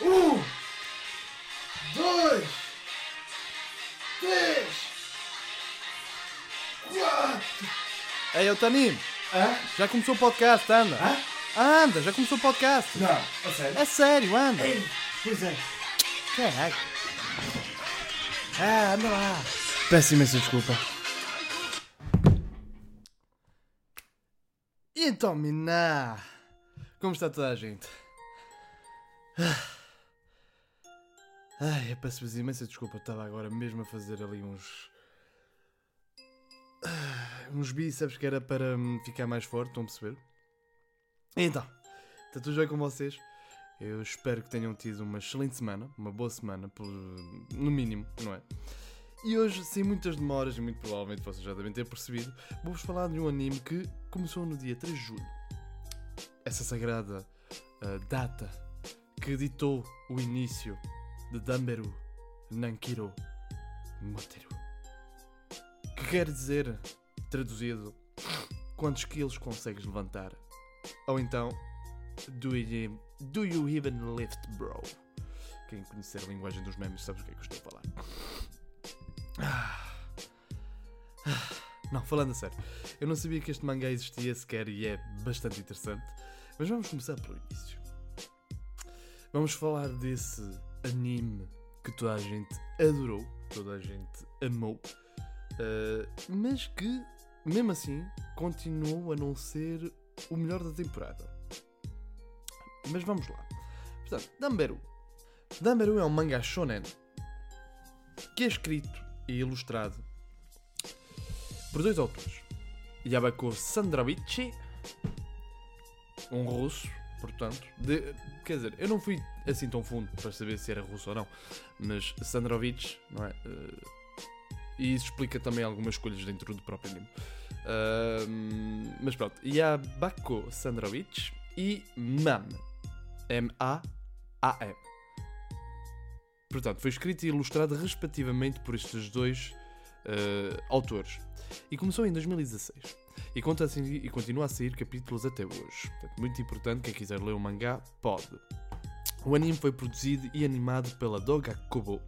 Um, dois, três, quatro. Ei, eu Tanim, Hã? já começou o podcast, anda. Hã? Anda, já começou o podcast. Não, a sério? É sério, anda. Ei, pois é. Caraca. Ah, anda lá. Peço imensa desculpa. E então, Miná? Como está toda a gente? Ah. Ai, eu peço-vos imensa desculpa. Estava agora mesmo a fazer ali uns. ah, uns bíceps que era para hum, ficar mais forte, estão a perceber? Então, está tudo bem com vocês? Eu espero que tenham tido uma excelente semana, uma boa semana, por- no mínimo, não é? E hoje, sem muitas demoras, e muito provavelmente vocês já devem ter percebido, vou-vos falar de um anime que começou no dia 3 de julho. Essa sagrada ah, data que ditou o início de Damberu Nankiro Moteru. Que quer dizer, traduzido, quantos quilos consegues levantar? Ou então, do you, do you even lift, bro? Quem conhecer a linguagem dos memes sabe o que é que eu estou a falar. Não, falando a sério, eu não sabia que este mangá existia sequer e é bastante interessante. Mas vamos começar pelo início. Vamos falar desse anime que toda a gente adorou, toda a gente amou, ah, mas que, mesmo assim, continuou a não ser o melhor da temporada. Mas vamos lá. Portanto, Damberu. Damberu é um mangá shonen que é escrito e ilustrado por dois autores. Yabako Sandrovici, um russo, portanto. de- quer dizer, eu não fui assim tão fundo para saber se era russo ou não, mas Sandrovic, não é? Eh, e isso explica também algumas escolhas dentro do próprio anime. Ahm, mas pronto, Yabako Sandrovic e MAM. M-A-A-M. Portanto, foi escrito e ilustrado respectivamente por estes dois eh, autores. E começou em 2016. E, conta assim, e continua a sair capítulos até hoje. Portanto, muito importante, quem quiser ler o mangá, pode. O anime foi produzido e animado pela Doga Kobo,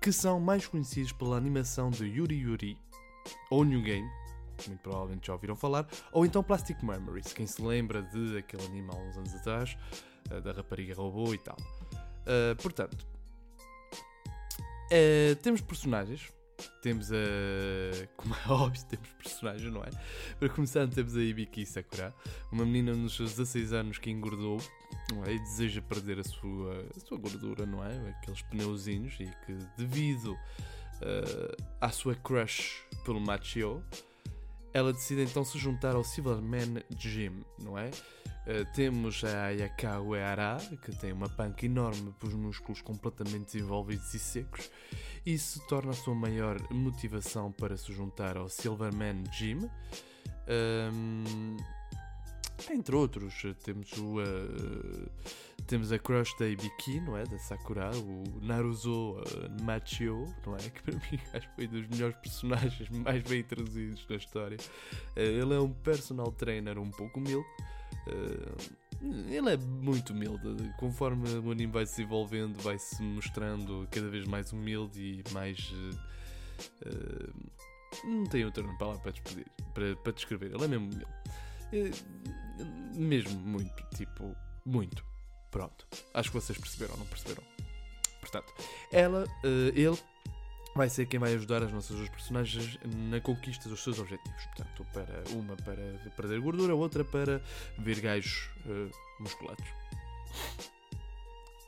que são mais conhecidos pela animação de Yuri Yuri, ou New Game, muito provavelmente já ouviram falar, ou então Plastic Memories, quem se lembra de aquele anime há uns anos atrás, eh, da rapariga robô e tal. Eh, portanto, eh, temos personagens, temos a. Como é óbvio, temos personagens, não é? Para começar, temos a Ibiki Sakura, uma menina nos seus 16 anos que engordou não é? e deseja perder a sua, a sua gordura, não é? Aqueles pneuzinhos e que, devido eh, à sua crush pelo Machio, ela decide então se juntar ao Silverman Gym, não é? Uh, temos a Ayaka Uehara, que tem uma panca enorme para os músculos completamente desenvolvidos e secos. Isso torna a sua maior motivação para se juntar ao Silverman Gym. Um, entre outros, temos o. uh, temos a crush da Ibiki, não é? Da Sakura, o Naruto uh, Machio, não é? Que para mim acho que foi dos melhores personagens mais bem traduzidos na história. Uh, ele é um personal trainer um pouco humilde. Uh, ele é muito humilde. Conforme o anime vai se desenvolvendo, vai se mostrando cada vez mais humilde e mais. uh, uh, não tenho outra palavra para, despedir, para, para descrever. Ele é mesmo humilde. Mesmo muito, tipo, muito. Pronto. Acho que vocês perceberam, não perceberam? Portanto, ela, ele vai ser quem vai ajudar as nossas duas personagens na conquista dos seus objetivos. Portanto, para uma para perder gordura, outra para ver gajos uh, musculados.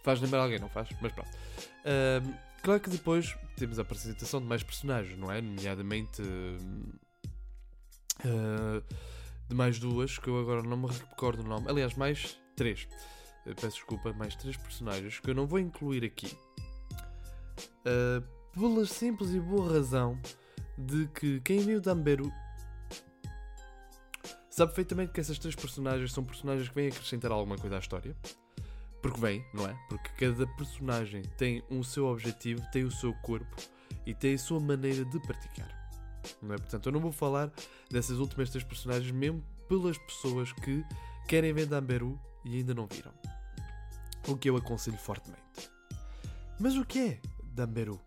Faz lembrar alguém, não faz? Mas pronto. Ahm, claro que depois temos a apresentação de mais personagens, não é? Nomeadamente ah, de mais duas, que eu agora não me recordo o nome. Aliás, mais três. Eu peço desculpa, mais três personagens que eu não vou incluir aqui. Ah, pela simples e boa razão de que quem viu Damberu sabe perfeitamente que essas três personagens são personagens que vêm acrescentar alguma coisa à história. Porque vem, não é? Porque cada personagem tem o seu objetivo, tem o seu corpo e tem a sua maneira de praticar. Não é? Portanto, eu não vou falar dessas últimas três personagens, mesmo pelas pessoas que querem ver Damberu e ainda não viram. o que eu aconselho fortemente. Mas o que é Damberu?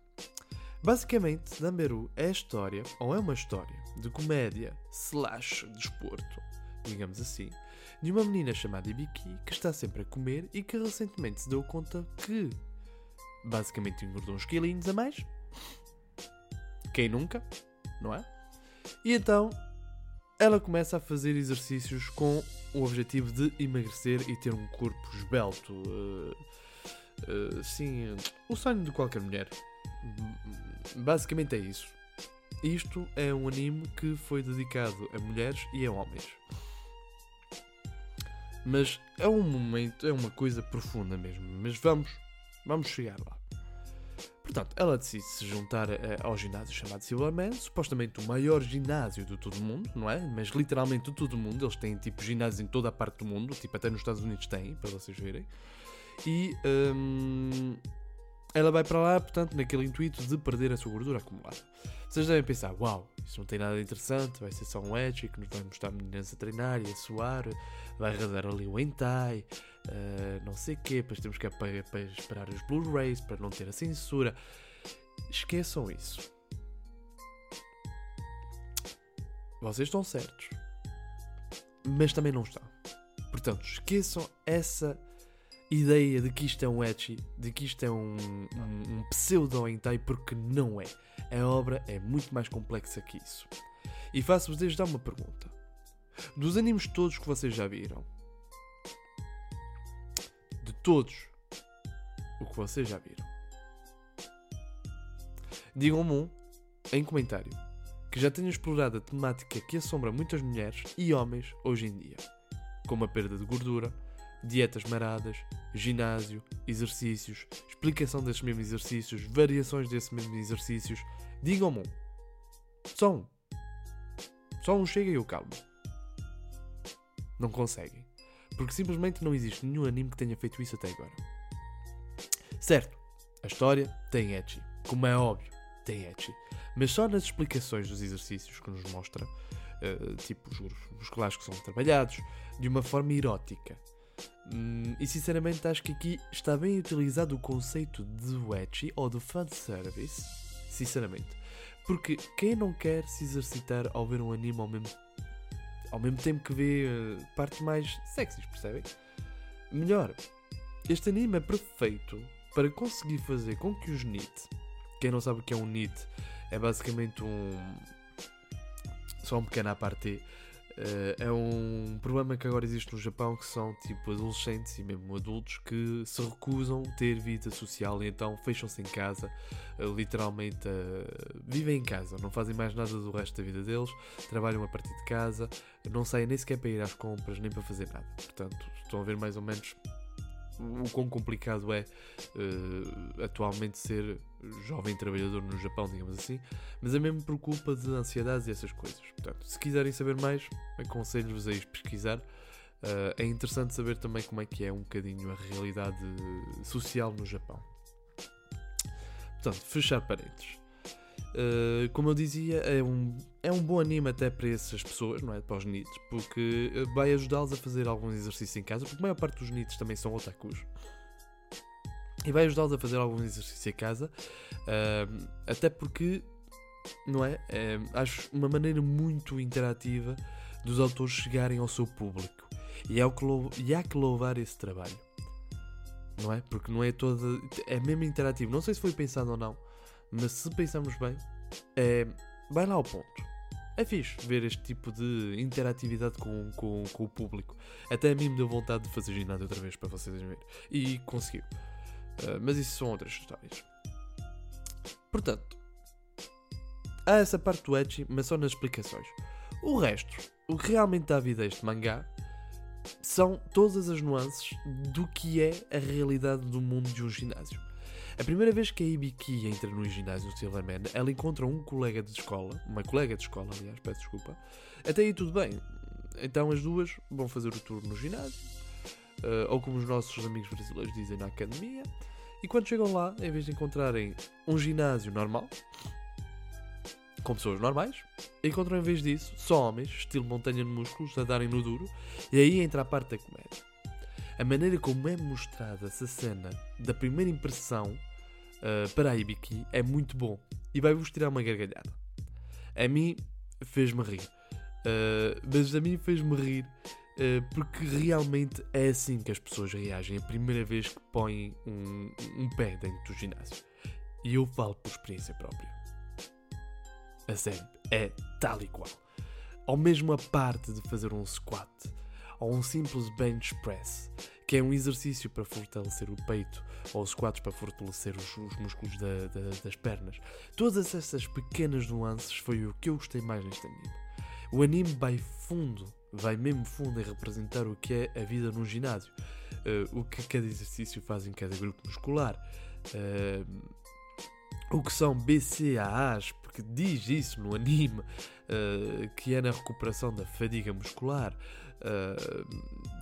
Basicamente, Damberu é a história, ou é uma história, de comédia slash desporto, digamos assim, de uma menina chamada Ibiki que está sempre a comer e que recentemente se deu conta que basicamente engordou uns quilinhos a mais. Quem nunca, não é? E então ela começa a fazer exercícios com o objetivo de emagrecer e ter um corpo esbelto. Uh, uh, sim, o sonho de qualquer mulher. Basicamente é isso. Isto é um anime que foi dedicado a mulheres e a homens. Mas é um momento, é uma coisa profunda mesmo. Mas vamos, vamos chegar lá. Portanto, ela decide se juntar ao ginásio chamado Silverman, supostamente o maior ginásio de todo o mundo, não é? Mas literalmente de todo o mundo, eles têm tipo ginásios em toda a parte do mundo, tipo até nos Estados Unidos têm, para vocês verem. E um, ela vai para lá, portanto, naquele intuito de perder a sua gordura acumulada. Vocês devem pensar, uau, isso não tem nada de interessante, vai ser só um edge que nos vai mostrar meninas a treinar e a suar, vai arrasar ali o hentai, uh, não sei o quê, depois temos que esperar os Blu-rays para não ter a censura. Esqueçam isso. Vocês estão certos, mas também não estão. Portanto, esqueçam essa ideia de que isto é um etchi, de que isto é um, um, um pseudo-hentai, porque não é. A obra é muito mais complexa que isso. E faço-vos desde já uma pergunta. Dos animes todos que vocês já viram, de todos o que vocês já viram, digam-me um em comentário que já tenha explorado a temática que assombra muitas mulheres e homens hoje em dia, como a perda de gordura, dietas maradas, ginásio, exercícios, explicação desses mesmos exercícios, variações desses mesmos exercícios. Digam-me. Só um. Só um chega e eu calmo. Não conseguem. Porque simplesmente não existe nenhum anime que tenha feito isso até agora. Certo, a história tem etchi. Como é óbvio, tem etchi. Mas só nas explicações dos exercícios que nos mostra, uh, tipo os grupos musculares que são trabalhados, de uma forma erótica. Hum, e sinceramente acho que aqui está bem utilizado o conceito de wedgie ou de fanservice. Sinceramente. Porque quem não quer se exercitar ao ver um anime ao mesmo, ao mesmo tempo que vê uh, partes mais sexys, percebem? Melhor, este anime é perfeito para conseguir fazer com que os NIT, quem não sabe o que é um NIT, é basicamente um. Só um pequeno aparté Uh, é um problema que agora existe no Japão que são tipo adolescentes e mesmo adultos que se recusam a ter vida social e então fecham-se em casa, uh, literalmente uh, vivem em casa, não fazem mais nada do resto da vida deles, trabalham a partir de casa, não saem nem sequer para ir às compras nem para fazer nada. Portanto, estão a ver mais ou menos o quão complicado é uh, atualmente ser jovem trabalhador no Japão, digamos assim, mas é mesmo por culpa de ansiedades e essas coisas. Portanto, se quiserem saber mais, aconselho-vos a ir pesquisar. Uh, é interessante saber também como é que é um bocadinho a realidade social no Japão. Portanto, fechar parênteses. Uh, como eu dizia, é um, é um bom anime até para essas pessoas, não é? Para os NITs, porque eh, vai ajudá-los a fazer alguns exercícios em casa, porque a maior parte dos NITs também são otakus. E vai ajudá-los a fazer alguns exercícios em casa, uh, até porque, não é? é? Acho uma maneira muito interativa dos autores chegarem ao seu público. E, é o que e há que louvar esse trabalho, não é? Porque não é toda. É mesmo interativo. Não sei se foi pensado ou não mas se pensarmos bem, é, vai lá ao ponto. É fixe ver este tipo de interatividade com, com, com o público. Até a mim me deu vontade de fazer ginásio outra vez para vocês verem. E conseguiu. Uh, mas isso são outras histórias. Portanto, há essa parte do Edge, mas só nas explicações. O resto, o que realmente dá vida a este mangá, são todas as nuances do que é a realidade do mundo de um ginásio. A primeira vez que a Ibiki entra no ginásio Silverman, ela encontra um colega de escola, uma colega de escola, aliás, peço desculpa. Até aí tudo bem. Então as duas vão fazer o tour no ginásio, uh, ou como os nossos amigos brasileiros dizem, na academia. E quando chegam lá, em vez de encontrarem um ginásio normal, com pessoas normais, encontram em vez disso só homens, estilo montanha de músculos, a darem no duro, e aí entra a parte da comédia. a maneira como é mostrada essa cena da primeira impressão uh, para a Ibiki é muito bom e vai-vos tirar uma gargalhada. A mim fez-me rir, uh, mas a mim fez-me rir uh, porque realmente é assim que as pessoas reagem a primeira vez que põem um, um pé dentro do ginásio. E eu falo por experiência própria. A sério, é tal e qual. Ou mesmo a parte de fazer um squat, ou um simples bench press, que é um exercício para fortalecer o peito, ou squats para fortalecer os, os músculos da, da, das pernas. Todas essas pequenas nuances foi o que eu gostei mais neste anime. O anime vai fundo, vai mesmo fundo em representar o que é a vida num ginásio, uh, o que cada exercício faz em cada grupo muscular. Uh, o que são BCAAs, porque diz isso no anime, uh, que é na recuperação da fadiga muscular. Uh,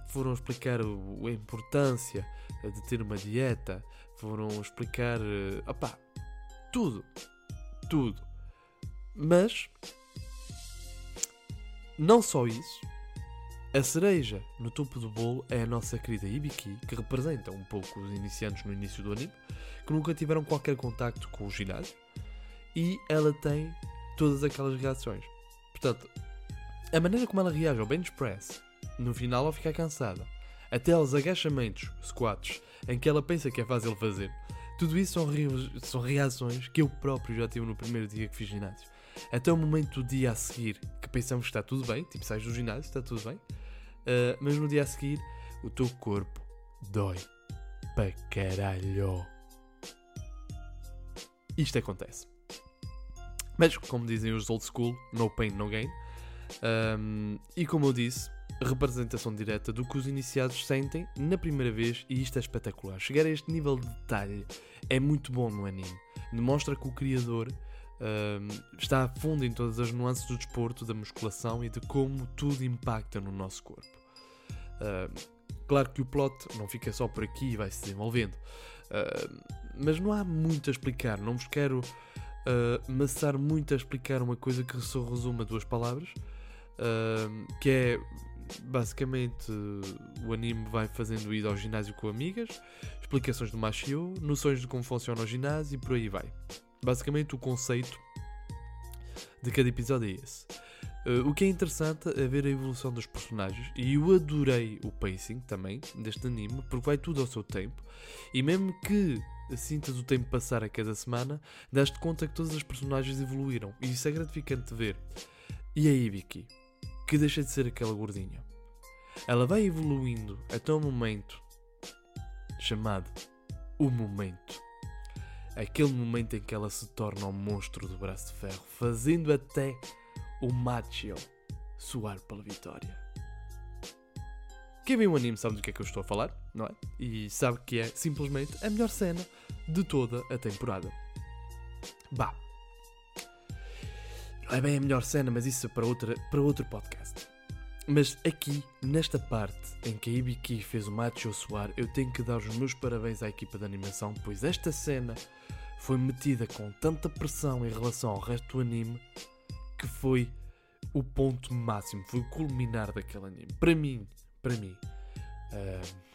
foram explicar a importância de ter uma dieta, foram explicar uh, opá, tudo, tudo. Mas não só isso, a cereja no topo do bolo é a nossa querida Ibiki, que representa um pouco os iniciantes no início do anime, que nunca tiveram qualquer contacto com o ginásio, e ela tem todas aquelas reações. Portanto, a maneira como ela reage ao bench press, no final ao ficar cansada, até aos agachamentos, squats, em que ela pensa que é fácil fazer, tudo isso são, re são reações que eu próprio já tive no primeiro dia que fiz ginásio. Até o momento do dia a seguir, que pensamos que está tudo bem, tipo, sais do ginásio, está tudo bem, uh, mas no dia a seguir, o teu corpo dói para caralho. Isto acontece. Mas, como dizem os old school, no pain, no gain. Um, e como eu disse, representação direta do que os iniciados sentem na primeira vez, e isto é espetacular. Chegar a este nível de detalhe é muito bom no anime. Demonstra que o criador está a fundo em todas as nuances do desporto, da musculação e de como tudo impacta no nosso corpo. Uh, claro que o plot não fica só por aqui e vai se desenvolvendo, uh, mas não há muito a explicar. Não vos quero uh, maçar muito a explicar uma coisa que só resume a duas palavras, que é basicamente o anime vai fazendo ida ao ginásio com amigas, explicações do Machio, noções de como funciona o ginásio e por aí vai. Basicamente, o conceito de cada episódio é esse. Uh, o que é interessante é ver a evolução dos personagens e eu adorei o pacing também deste anime porque vai tudo ao seu tempo e mesmo que sintas o tempo passar a cada semana, dás-te conta que todas as personagens evoluíram e isso é gratificante de ver. E a Ibiki, que deixa de ser aquela gordinha, ela vai evoluindo até um momento chamado o momento aquele momento em que ela se torna um monstro do braço de ferro, fazendo até o Machio suar pela vitória. Quem viu o anime sabe do que é que eu estou a falar, não é? E sabe que é simplesmente a melhor cena de toda a temporada. Bah. É bem a melhor cena, mas isso é para, outra, para outro podcast. Mas aqui, nesta parte em que a Ibiki fez o Macho suar, eu tenho que dar os meus parabéns à equipa de animação, pois esta cena foi metida com tanta pressão em relação ao resto do anime que foi o ponto máximo, foi o culminar daquele anime. Para mim, para mim, uh,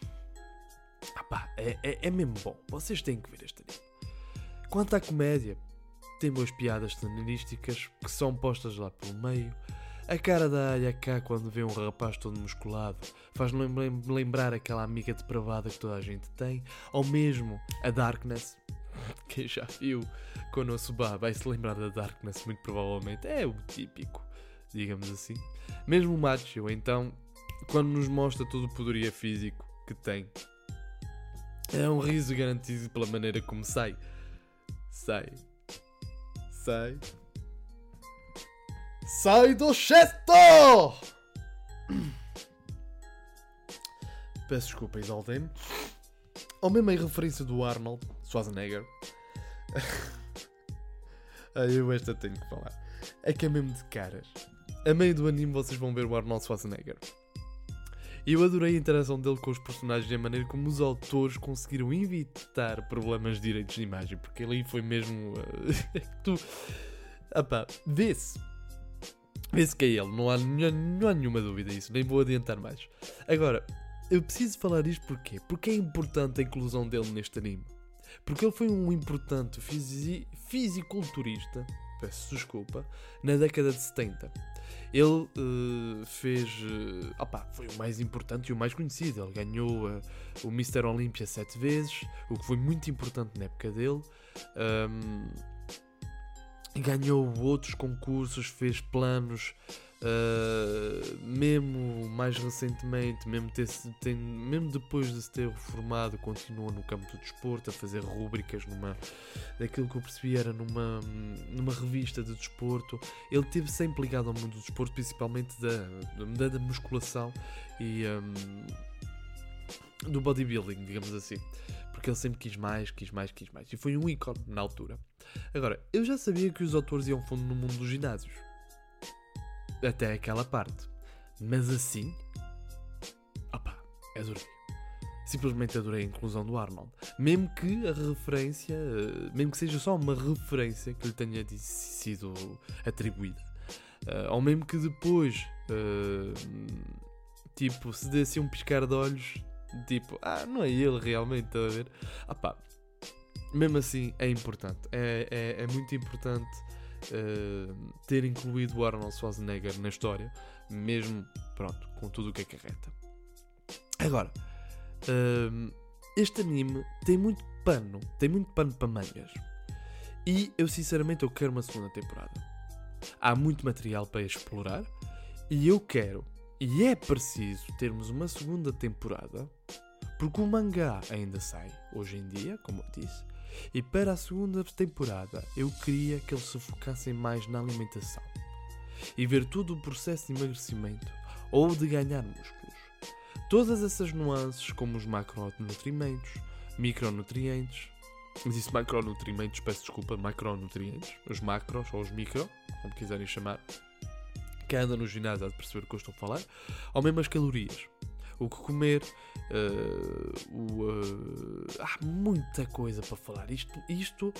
é, é, é mesmo bom. Vocês têm que ver este anime. Quanto à comédia, tem boas piadas cenarísticas que são postas lá pelo meio. A cara da Alha cá quando vê um rapaz todo musculado faz-me lembrar aquela amiga depravada que toda a gente tem, ou mesmo a Darkness, quem já viu Konosuba vai se lembrar da Darkness, muito provavelmente. É o típico, digamos assim. Mesmo o Macho, então, quando nos mostra todo o poderia físico que tem, é um riso garantido pela maneira como sai. Sai. Sai. Sai do chesto! Peço desculpa, exaltei-me. Ou mesmo em referência do Arnold Schwarzenegger. eu esta tenho que falar. É que é mesmo de caras. A meio do anime vocês vão ver o Arnold Schwarzenegger. E eu adorei a interação dele com os personagens e a maneira como os autores conseguiram evitar problemas de direitos de imagem, porque ele foi mesmo. Uh, tu. Apá, vê-se. Vê-se que é ele, não há, não há nenhuma dúvida disso, nem vou adiantar mais. Agora, eu preciso falar isto porquê? Porque é importante a inclusão dele neste anime. Porque ele foi um importante fisi fisiculturista, peço desculpa, na década de 70. Ele uh, fez. Uh, opa, foi o mais importante e o mais conhecido. Ele ganhou uh, o Mr. Olympia sete vezes, o que foi muito importante na época dele. Um, ganhou outros concursos, fez planos Uh, mesmo mais recentemente, mesmo, ter, tem, mesmo depois de se ter reformado, continua no campo do desporto, a fazer rúbricas numa. daquilo que eu percebi era numa, numa revista de desporto. Ele teve sempre ligado ao mundo do desporto, principalmente da, da, da musculação e um, do bodybuilding, digamos assim. Porque ele sempre quis mais, quis mais, quis mais. E foi um ícone na altura. Agora, eu já sabia que os autores iam fundo no mundo dos ginásios até aquela parte. Mas assim, opá, adorei. Simplesmente adorei a inclusão do Arnold. Mesmo que a referência, eh, mesmo que seja só uma referência que lhe tenha sido atribuída. Uh, ou mesmo que depois, uh, tipo, se desse um piscar de olhos, tipo, ah, não é ele realmente, está a ver? Opá, mesmo assim é importante. É, é, é muito importante uh, ter incluído o Arnold Schwarzenegger na história, mesmo, pronto, com tudo o que acarreta. Agora, uh, este anime tem muito pano, tem muito pano para mangas. E eu sinceramente eu quero uma segunda temporada. Há muito material para explorar e eu quero, e é preciso termos uma segunda temporada, porque o mangá ainda sai hoje em dia, como eu disse, e para a segunda temporada, eu queria que eles se focassem mais na alimentação. E ver todo o processo de emagrecimento ou de ganhar músculos. Todas essas nuances, como os macronutrientes, micronutrientes, disse macronutrientes, peço desculpa, macronutrientes, os macros ou os micro, como quiserem chamar, que anda no ginásio a perceber o que eu estou a falar, ou mesmo as calorias o que comer, uh, o, uh, há muita coisa para falar. Isto, isto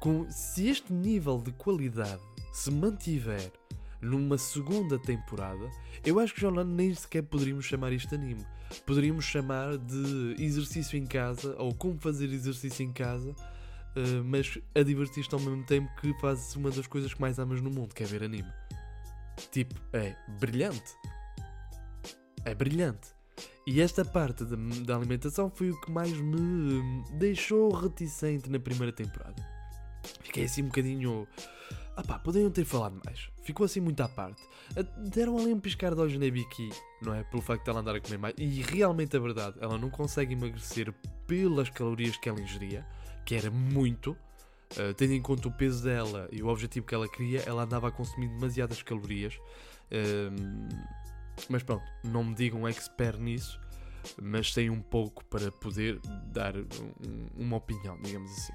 com, se este nível de qualidade se mantiver numa segunda temporada, eu acho que já nem sequer poderíamos chamar isto anime. Poderíamos chamar de exercício em casa ou como fazer exercício em casa, uh, mas a divertir-te ao mesmo tempo que fazes uma das coisas que mais amas no mundo, que é ver anime. Tipo, é brilhante. É brilhante. E esta parte da alimentação foi o que mais me deixou reticente na primeira temporada. Fiquei assim um bocadinho. Ah pá, poderiam ter falado mais. Ficou assim muito à parte. Deram ali um piscar de olhos na Vicky, não é? Pelo facto de ela andar a comer mais. E realmente é verdade, ela não consegue emagrecer pelas calorias que ela ingeria, que era muito. Uh, tendo em conta o peso dela e o objetivo que ela queria, ela andava a consumir demasiadas calorias. Uh, mas pronto, não me digam expert nisso, mas sei um pouco para poder dar um, uma opinião, digamos assim.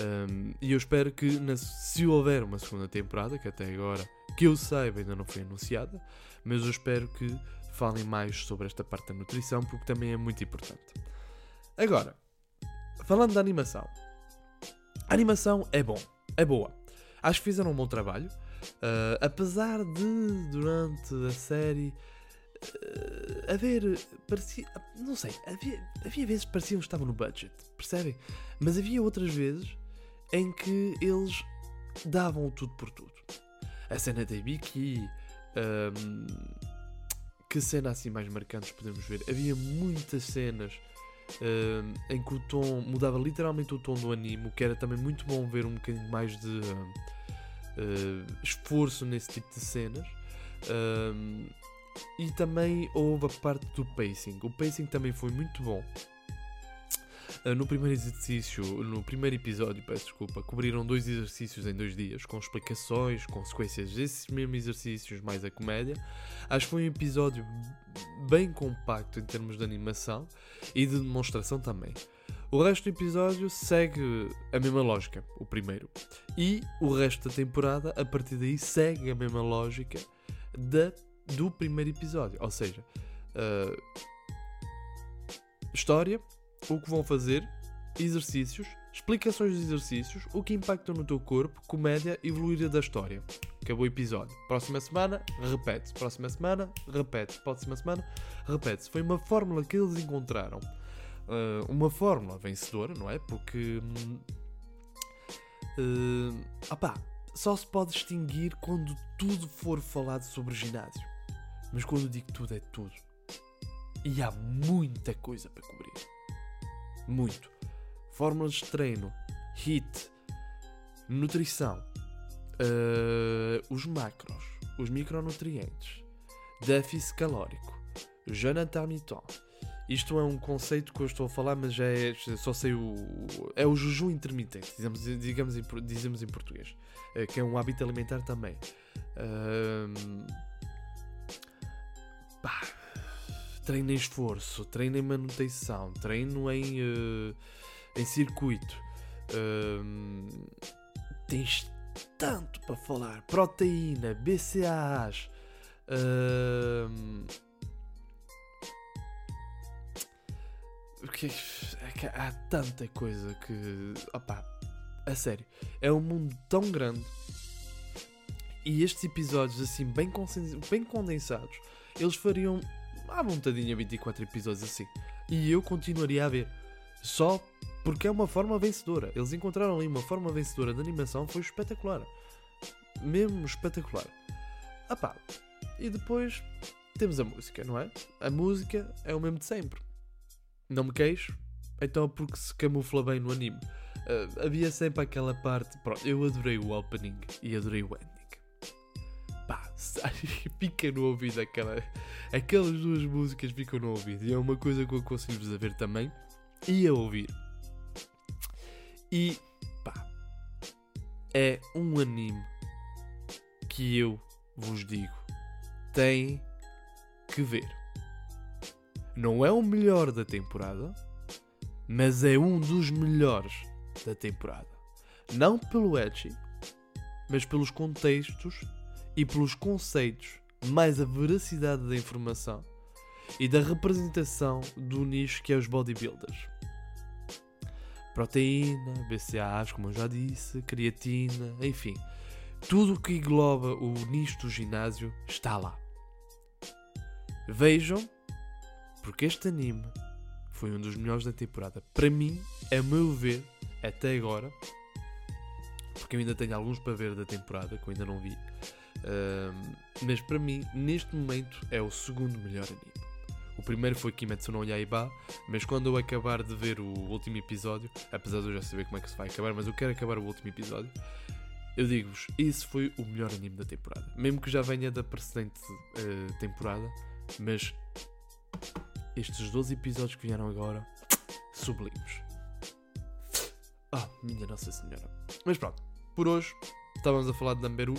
Um, e eu espero que, na, se houver uma segunda temporada, que até agora, que eu saiba, ainda não foi anunciada, mas eu espero que falem mais sobre esta parte da nutrição, porque também é muito importante. Agora, falando da animação. A animação é bom, é boa. Acho que fizeram um bom trabalho. Uh, apesar de, durante a série, uh, haver. Parecia, não sei, havia, havia vezes que pareciam que estavam no budget, percebem? Mas havia outras vezes em que eles davam tudo por tudo. A cena da Vicky. Um, que cena assim mais marcantes podemos ver? Havia muitas cenas em que o tom mudava literalmente o tom do anime, o que era também muito bom ver um bocadinho mais de. Uh, esforço nesse tipo de cenas. Um, e também houve a parte do pacing. O pacing também foi muito bom. Uh, no primeiro exercício, no primeiro episódio, peço desculpa, cobriram dois exercícios em dois dias, com explicações, consequências desses mesmos exercícios, mais a comédia. Acho que foi um episódio bem compacto em termos de animação e de demonstração também. O resto do episódio segue a mesma lógica, o primeiro. E o resto da temporada, a partir daí, segue a mesma lógica da, do primeiro episódio. Ou seja, uh, história, o que vão fazer, exercícios, explicações dos exercícios, o que impactam no teu corpo, comédia, evoluir da história. acabou o episódio. Próxima semana, repete-se. Próxima semana, repete-se. Próxima semana, repete-se. Foi uma fórmula que eles encontraram. Uh, uma fórmula vencedora, não é? Porque. Uh, opá, só se pode distinguir quando tudo for falado sobre ginásio. Mas quando digo tudo, é tudo. E há muita coisa para cobrir. Muito. Fórmulas de treino, HIT, nutrição, uh, os macros, os micronutrientes, déficit calórico, jeûne intermittent. Isto é um conceito que eu estou a falar, mas já é, só sei o. É o jejum intermitente, digamos, digamos dizemos em português, uh, que é um hábito alimentar também. Uh, pá, treino em esforço, treino em manutenção, treino em, uh, em circuito. Uh, tens tanto para falar. Proteína, BCAAs. Uh, porque é há tanta coisa que. Opá, a sério. É um mundo tão grande. E estes episódios, assim, bem, bem condensados, eles fariam à vontadinha 24 episódios assim. E eu continuaria a ver. Só porque é uma forma vencedora. Eles encontraram ali uma forma vencedora de animação, foi espetacular. Mesmo espetacular. Pá. E depois temos a música, não é? A música é o mesmo de sempre. Não me queixo, então porque se camufla bem no anime. Uh, havia sempre aquela parte. Pronto, eu adorei o opening e adorei o ending. Pá, fica no ouvido aquela. Aquelas duas músicas ficam no ouvido. E é uma coisa que eu consigo-vos a ver também e a ouvir. E pá, é um anime que eu vos digo, tem que ver. Não é o melhor da temporada, mas é um dos melhores da temporada. Não pelo edgy, mas pelos contextos e pelos conceitos, mais a veracidade da informação e da representação do nicho que é os bodybuilders. Proteína, BCAAs, como eu já disse, creatina, enfim, tudo o que engloba o nicho do ginásio está lá. Vejam, porque este anime foi um dos melhores da temporada. Para mim, a meu ver, até agora, porque eu ainda tenho alguns para ver da temporada que eu ainda não vi. mas para mim, neste momento, é o segundo melhor anime. O primeiro foi Kimetsu no Yaiba, mas quando eu acabar de ver o último episódio, apesar de eu já saber como é que se vai acabar, mas eu quero acabar o último episódio, eu digo-vos, esse foi o melhor anime da temporada. Mesmo que já venha da precedente uh, temporada, mas estes 12 episódios que vieram agora, sublimes. Ah, minha Nossa Senhora. Mas pronto, por hoje estávamos a falar de Namberu,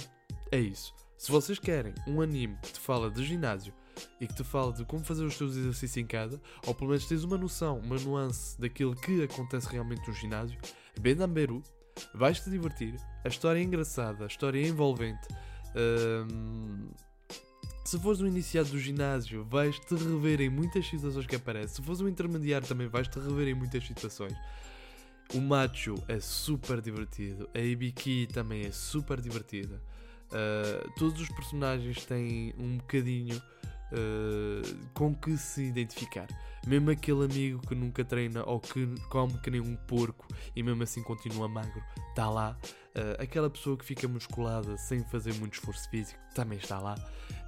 é isso. Se vocês querem um anime que te fala de ginásio e que te fala de como fazer os teus exercícios em casa, ou pelo menos tens uma noção, uma nuance daquilo que acontece realmente no ginásio, bem Namberu, vais-te divertir, a história é engraçada, a história é envolvente. Hum, se fores um iniciado do ginásio, vais-te rever em muitas situações que aparecem. Se fores um intermediário, também vais-te rever em muitas situações. O Macho é super divertido, a Ibiki também é super divertida. Uh, todos os personagens têm um bocadinho uh, com que se identificar. Mesmo aquele amigo que nunca treina ou que come que nem um porco e mesmo assim continua magro, está lá. Uh, aquela pessoa que fica musculada sem fazer muito esforço físico também está lá.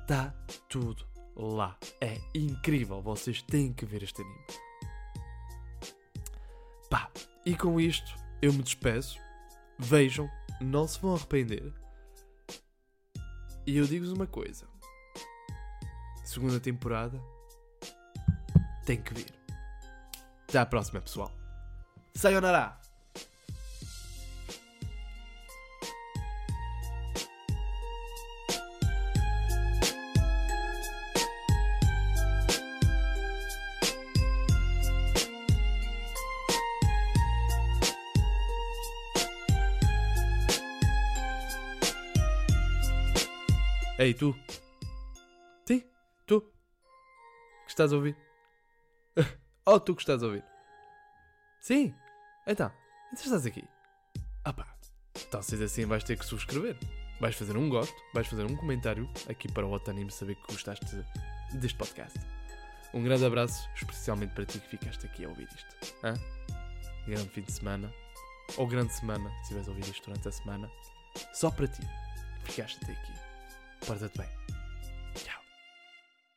Está tudo lá. É incrível. Vocês têm que ver este anime. Pá, e com isto eu me despeço. Vejam, não se vão arrepender. E eu digo-vos uma coisa: segunda temporada tem que vir. Até à próxima, pessoal. Sayonara! Ei, tu. Sim, tu. Que estás a ouvir? oh, tu que estás a ouvir. Sim. Então, então estás aqui. Ah pá. Então, se assim vais ter que subscrever. vais fazer um gosto, vais fazer um comentário aqui para o Otanime saber que gostaste deste podcast. Um grande abraço, especialmente para ti que ficaste aqui a ouvir isto. Hã? Grande fim de semana, ou grande semana, se estiveres a ouvir isto durante a semana, só para ti. Ficaste até aqui. portate bem.